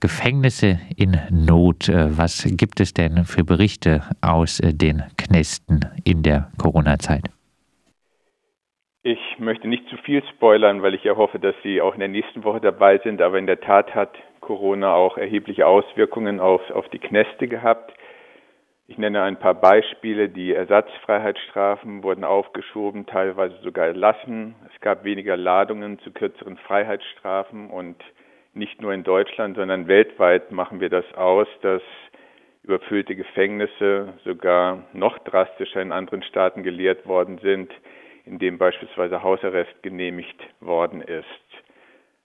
Gefängnisse in Not. Äh, was gibt es denn für Berichte aus äh, den Knästen in der Corona-Zeit? Ich möchte nicht zu viel spoilern, weil ich ja hoffe, dass Sie auch in der nächsten Woche dabei sind. Aber in der Tat hat Corona auch erhebliche Auswirkungen auf, auf die Knäste gehabt. Ich nenne ein paar Beispiele. Die Ersatzfreiheitsstrafen wurden aufgeschoben, teilweise sogar erlassen. Es gab weniger Ladungen zu kürzeren Freiheitsstrafen und nicht nur in Deutschland, sondern weltweit machen wir das aus, dass überfüllte Gefängnisse sogar noch drastischer in anderen Staaten gelehrt worden sind in dem beispielsweise Hausarrest genehmigt worden ist.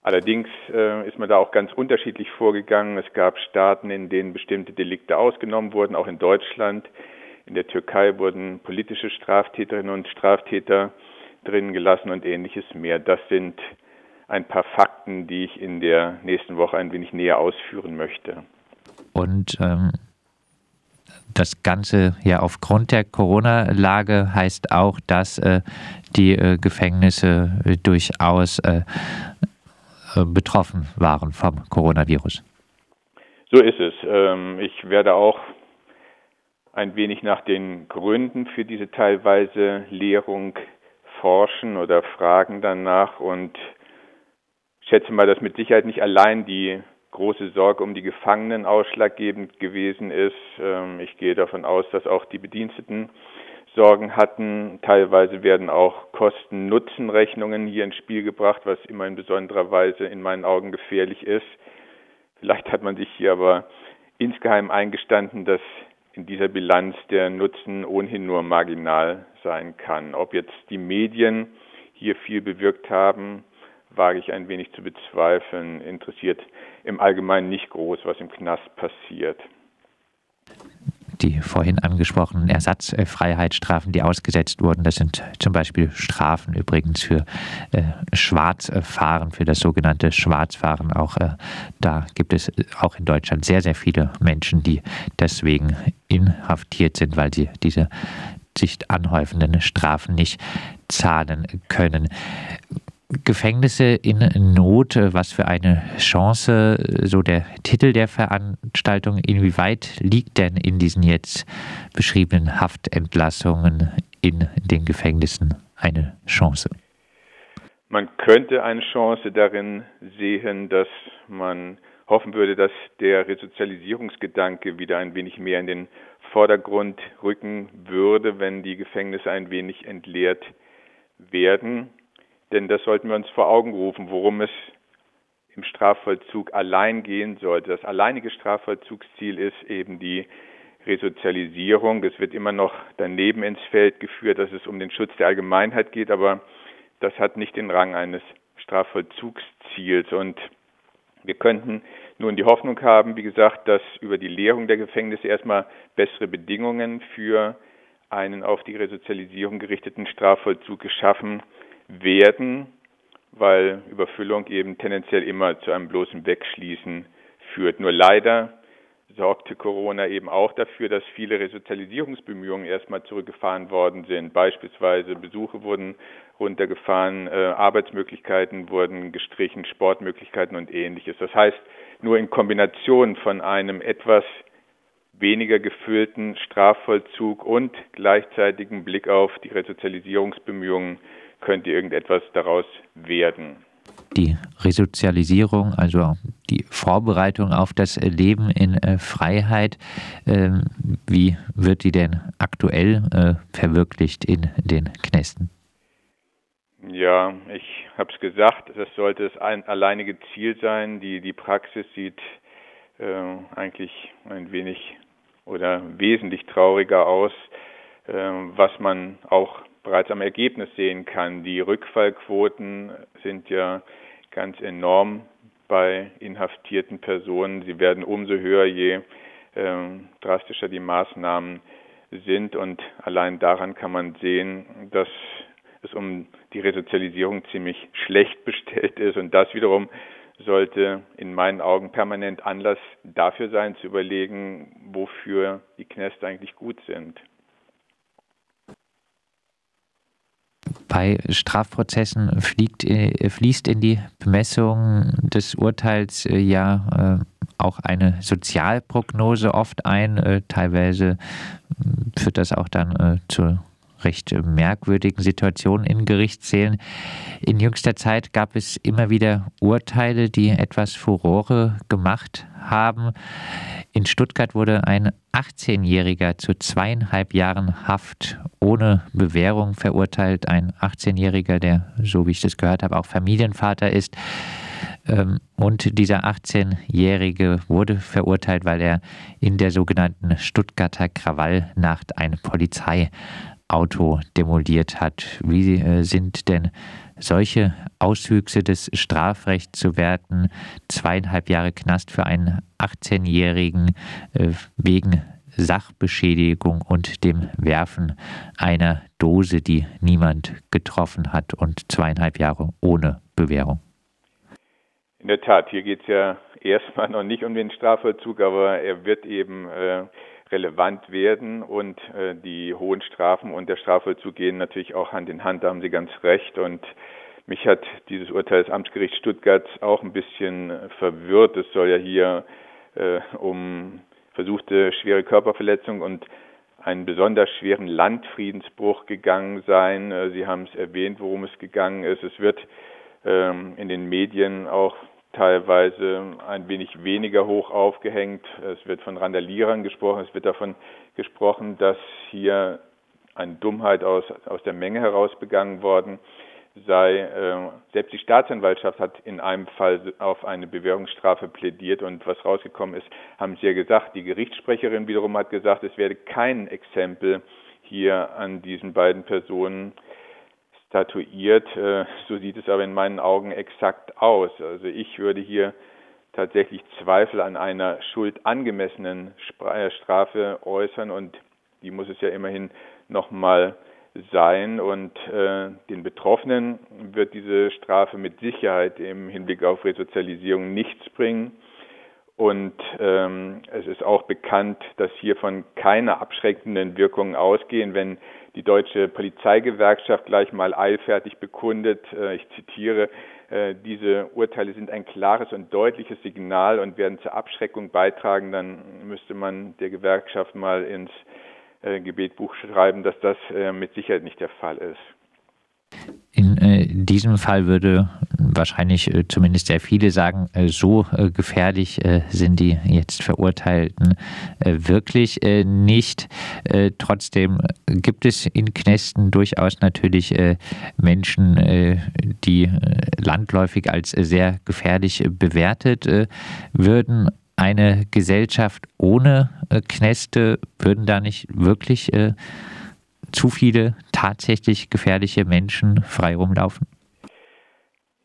Allerdings äh, ist man da auch ganz unterschiedlich vorgegangen. Es gab Staaten, in denen bestimmte Delikte ausgenommen wurden, auch in Deutschland. In der Türkei wurden politische Straftäterinnen und Straftäter drin gelassen und ähnliches mehr. Das sind ein paar Fakten, die ich in der nächsten Woche ein wenig näher ausführen möchte. Und ähm, das Ganze ja aufgrund der Corona-Lage heißt auch, dass äh, die äh, Gefängnisse äh, durchaus äh, äh, betroffen waren vom Coronavirus. So ist es. Ähm, ich werde auch ein wenig nach den Gründen für diese teilweise Leerung forschen oder fragen danach und schätze mal, dass mit Sicherheit nicht allein die große Sorge um die Gefangenen ausschlaggebend gewesen ist. Ähm, ich gehe davon aus, dass auch die Bediensteten Sorgen hatten. Teilweise werden auch Kosten-Nutzen-Rechnungen hier ins Spiel gebracht, was immer in besonderer Weise in meinen Augen gefährlich ist. Vielleicht hat man sich hier aber insgeheim eingestanden, dass in dieser Bilanz der Nutzen ohnehin nur marginal sein kann. Ob jetzt die Medien hier viel bewirkt haben, wage ich ein wenig zu bezweifeln, interessiert im Allgemeinen nicht groß, was im Knast passiert. Die vorhin angesprochenen Ersatzfreiheitsstrafen, die ausgesetzt wurden, das sind zum Beispiel Strafen übrigens für äh, Schwarzfahren, für das sogenannte Schwarzfahren. Auch äh, da gibt es auch in Deutschland sehr, sehr viele Menschen, die deswegen inhaftiert sind, weil sie diese sich anhäufenden Strafen nicht zahlen können. Gefängnisse in Not, äh, was für eine Chance, äh, so der Titel der Veranstaltung. Inwieweit liegt denn in diesen jetzt beschriebenen Haftentlassungen in den Gefängnissen eine Chance? Man könnte eine Chance darin sehen, dass man hoffen würde, dass der Resozialisierungsgedanke wieder ein wenig mehr in den Vordergrund rücken würde, wenn die Gefängnisse ein wenig entleert werden. Denn das sollten wir uns vor Augen rufen, worum es im Strafvollzug allein gehen sollte. Das alleinige Strafvollzugsziel ist eben die Resozialisierung. Es wird immer noch daneben ins Feld geführt, dass es um den Schutz der Allgemeinheit geht, aber das hat nicht den Rang eines Strafvollzugsziels. Und wir könnten nun die Hoffnung haben, wie gesagt, dass über die Leerung der Gefängnisse erstmal bessere Bedingungen für einen auf die Resozialisierung gerichteten Strafvollzug geschaffen werden, weil Überfüllung eben tendenziell immer zu einem bloßen Wegschließen führt. Nur leider sorgte Corona eben auch dafür, dass viele Resozialisierungsbemühungen erstmal zurückgefahren worden sind. Beispielsweise Besuche wurden runtergefahren, äh, Arbeitsmöglichkeiten wurden gestrichen, Sportmöglichkeiten und ähnliches. Das heißt, nur in Kombination von einem etwas weniger gefüllten Strafvollzug und gleichzeitigen Blick auf die Resozialisierungsbemühungen könnte irgendetwas daraus werden. Die Resozialisierung, also die Vorbereitung auf das Leben in äh, Freiheit, äh, wie wird die denn aktuell äh, verwirklicht in den Knästen? Ja, ich habe es gesagt, das sollte das ein alleinige Ziel sein. Die, die Praxis sieht äh, eigentlich ein wenig oder wesentlich trauriger aus, äh, was man auch bereits am Ergebnis sehen kann. Die Rückfallquoten sind ja ganz enorm bei inhaftierten Personen. Sie werden umso höher, je äh, drastischer die Maßnahmen sind. Und allein daran kann man sehen, dass es um die Resozialisierung ziemlich schlecht bestellt ist. Und das wiederum sollte in meinen Augen permanent Anlass dafür sein, zu überlegen, wofür die Knäste eigentlich gut sind. Bei Strafprozessen fliegt, äh, fließt in die Bemessung des Urteils äh, ja äh, auch eine Sozialprognose oft ein. Teilweise führt das auch dann zu recht merkwürdigen Situationen in Gerichtssälen. In jüngster Zeit gab es immer wieder Urteile, die etwas Furore gemacht haben. In Stuttgart wurde ein 18-Jähriger zu zweieinhalb Jahren Haft ohne Bewährung verurteilt. Ein 18-Jähriger, der, so wie ich das gehört habe, auch Familienvater ist. Ähm, und dieser 18-Jährige wurde verurteilt, weil er in der sogenannten Stuttgarter Krawallnacht ein Polizeiauto demoliert hat. Wie äh, sind denn solche Auswüchse des Strafrechts zu werten, zweieinhalb Jahre Knast für einen 18-Jährigen äh, wegen Sachbeschädigung und dem Werfen einer Dose, die niemand getroffen hat und zweieinhalb Jahre ohne Bewährung. In der Tat, hier geht es ja erstmal noch nicht um den Strafvollzug, aber er wird eben äh, relevant werden und äh, die hohen Strafen und der Strafvollzug gehen natürlich auch Hand in Hand, da haben Sie ganz recht und mich hat dieses Urteil des Amtsgerichts Stuttgart auch ein bisschen verwirrt. Es soll ja hier äh, um versuchte schwere Körperverletzung und einen besonders schweren Landfriedensbruch gegangen sein. Äh, Sie haben es erwähnt, worum es gegangen ist. Es wird ähm, in den Medien auch teilweise ein wenig weniger hoch aufgehängt. Es wird von Randalierern gesprochen. Es wird davon gesprochen, dass hier eine Dummheit aus, aus der Menge heraus begangen worden sei. Äh, selbst die Staatsanwaltschaft hat in einem Fall auf eine Bewährungsstrafe plädiert und was rausgekommen ist, haben sie ja gesagt. Die Gerichtssprecherin wiederum hat gesagt, es werde kein Exempel hier an diesen beiden Personen statuiert. Äh, so sieht es aber in meinen Augen exakt aus. Also ich würde hier tatsächlich Zweifel an einer schuldangemessenen äh, Strafe äußern und die muss es ja immerhin nochmal sein und äh, den Betroffenen wird diese Strafe mit Sicherheit im Hinblick auf Resozialisierung nichts bringen. Und ähm, es ist auch bekannt, dass hiervon keine abschreckenden Wirkungen ausgehen, wenn die deutsche Polizeigewerkschaft gleich mal eilfertig bekundet, äh, ich zitiere, äh, diese Urteile sind ein klares und deutliches Signal und werden zur Abschreckung beitragen, dann müsste man der Gewerkschaft mal ins äh, Gebetbuch schreiben, dass das äh, mit Sicherheit nicht der Fall ist. In äh, diesem Fall würde wahrscheinlich äh, zumindest sehr viele sagen, äh, so äh, gefährlich sind die jetzt Verurteilten wirklich nicht. trotzdem gibt es in Knästen durchaus natürlich Menschen, die landläufig als sehr gefährlich bewertet würden eine Gesellschaft ohne Knäste, würden da nicht wirklich zu viele tatsächlich gefährliche Menschen frei rumlaufen?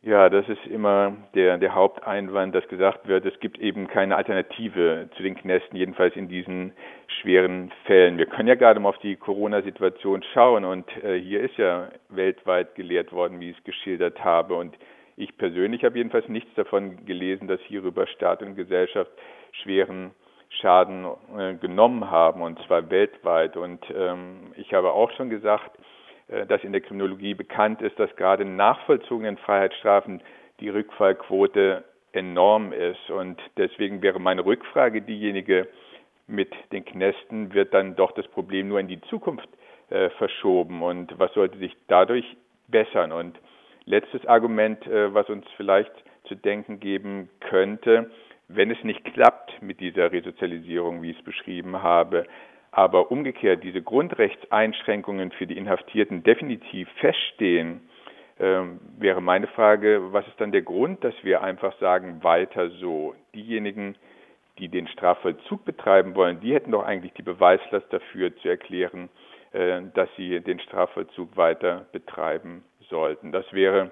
Ja, das ist immer der, der Haupteinwand, dass gesagt wird, es gibt eben keine Alternative zu den Knästen, jedenfalls in diesen schweren Fällen. Wir können ja gerade mal auf die Corona-Situation schauen und äh, hier ist ja weltweit gelehrt worden, wie ich es geschildert habe. Und ich persönlich habe jedenfalls nichts davon gelesen, dass hierüber Staat und Gesellschaft schweren Schaden äh, genommen haben, und zwar weltweit. Und ähm, ich habe auch schon gesagt, äh, dass in der Kriminologie bekannt ist, dass gerade nachvollzogenen Freiheitsstrafen die Rückfallquote enorm ist. Und deswegen wäre meine Rückfrage diejenige, mit den Knästen wird dann doch das Problem nur in die Zukunft äh, verschoben. Und was sollte sich dadurch bessern? Und letztes Argument, äh, was uns vielleicht zu denken geben könnte, wenn es nicht klappt mit dieser Resozialisierung, wie ich es beschrieben habe, aber umgekehrt diese Grundrechtseinschränkungen für die Inhaftierten definitiv feststehen, ähm, wäre meine Frage, was ist dann der Grund, dass wir einfach sagen, weiter so? Diejenigen, die den Strafvollzug betreiben wollen, die hätten doch eigentlich die Beweislast dafür zu erklären, äh, dass sie den Strafvollzug weiter betreiben sollten. Das wäre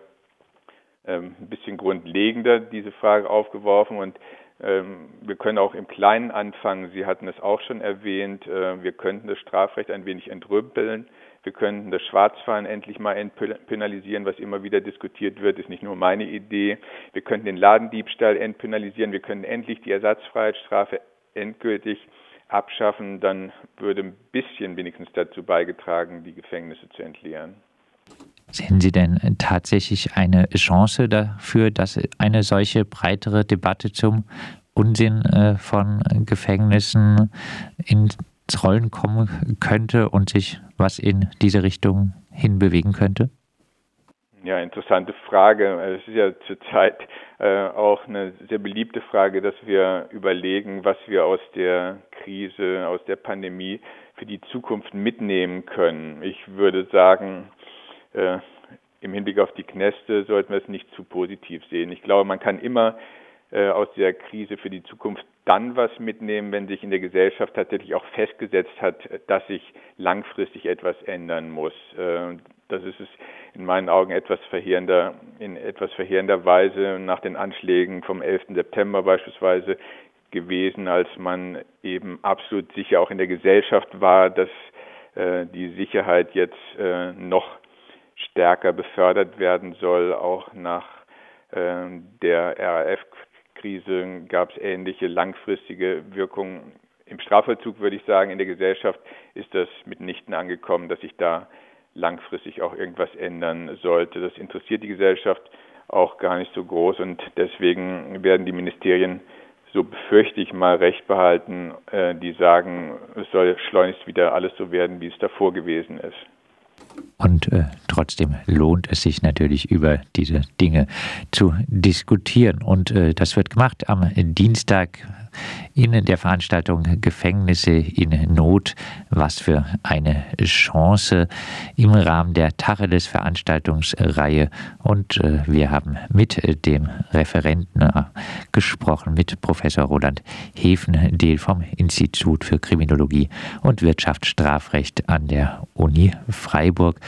ähm, ein bisschen grundlegender diese Frage aufgeworfen und wir können auch im Kleinen anfangen. Sie hatten es auch schon erwähnt. Äh, wir könnten das Strafrecht ein wenig entrümpeln. Wir könnten das Schwarzfahren endlich mal entpenalisieren, was immer wieder diskutiert wird, ist nicht nur meine Idee. Wir könnten den Ladendiebstahl entpenalisieren. Wir können endlich die Ersatzfreiheitsstrafe endgültig abschaffen. Dann würde ein bisschen wenigstens dazu beigetragen, die Gefängnisse zu entleeren. Sehen Sie denn tatsächlich eine Chance dafür, dass eine solche breitere Debatte zum Unsinn äh, von Gefängnissen ins Rollen kommen könnte und sich was in diese Richtung hinbewegen könnte? Ja, interessante Frage. Es ist ja zurzeit äh, auch eine sehr beliebte Frage, dass wir überlegen, was wir aus der Krise, aus der Pandemie für die Zukunft mitnehmen können. Ich würde sagen, äh, im Hinblick auf die Kneste sollten wir es nicht zu positiv sehen. Ich glaube, man kann immer äh, aus der Krise für die Zukunft dann was mitnehmen, wenn sich in der Gesellschaft tatsächlich auch festgesetzt hat, dass sich langfristig etwas ändern muss. Äh, das ist es in meinen Augen etwas verheerender, in etwas verheerender Weise nach den Anschlägen vom 11. September beispielsweise gewesen, als man eben absolut sicher auch in der Gesellschaft war, dass äh, die Sicherheit jetzt noch stärker befördert werden soll, auch nach äh, der RAF-Krise gab es ähnliche langfristige Wirkungen. Im Strafvollzug würde ich sagen, in der Gesellschaft ist das mitnichten angekommen, dass sich da langfristig auch irgendwas ändern sollte. Das interessiert die Gesellschaft auch gar nicht so groß und deswegen werden die Ministerien, so befürchte ich mal, recht behalten, äh, die sagen, es soll schleunigst wieder alles so werden, wie es davor gewesen ist. Und äh, trotzdem lohnt es sich natürlich über diese Dinge zu diskutieren. Und äh, das wird gemacht am Dienstag in der Veranstaltung Gefängnisse in Not. Was für eine Chance im Rahmen der Tacheles Veranstaltungsreihe. Und äh, wir haben mit dem Referenten äh, gesprochen, mit Professor Roland Hefendehl vom Institut für Kriminologie und Wirtschaftsstrafrecht an der Uni Freiburg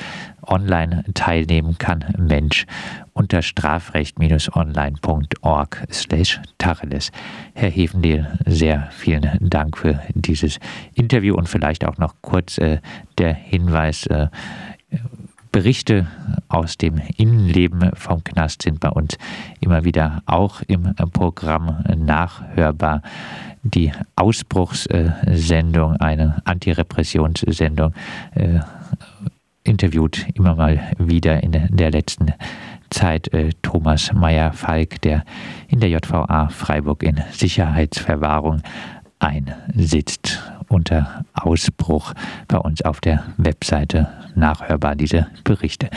online teilnehmen kann Mensch unter strafrecht-online.org slash Tacheles. Herr Hefendehl, sehr vielen Dank für dieses Interview und vielleicht auch noch kurz äh, der Hinweis, äh, Berichte aus dem Innenleben vom Knast sind bei uns immer wieder auch im Programm nachhörbar. Die Ausbruchssendung, eine Antirepressionssendung, äh, interviewt immer mal wieder in der letzten Zeit äh, Thomas Meyer-Falk, der in der JVA Freiburg in Sicherheitsverwahrung einsitzt. Unter Ausbruch bei uns auf der Webseite nachhörbar diese Berichte.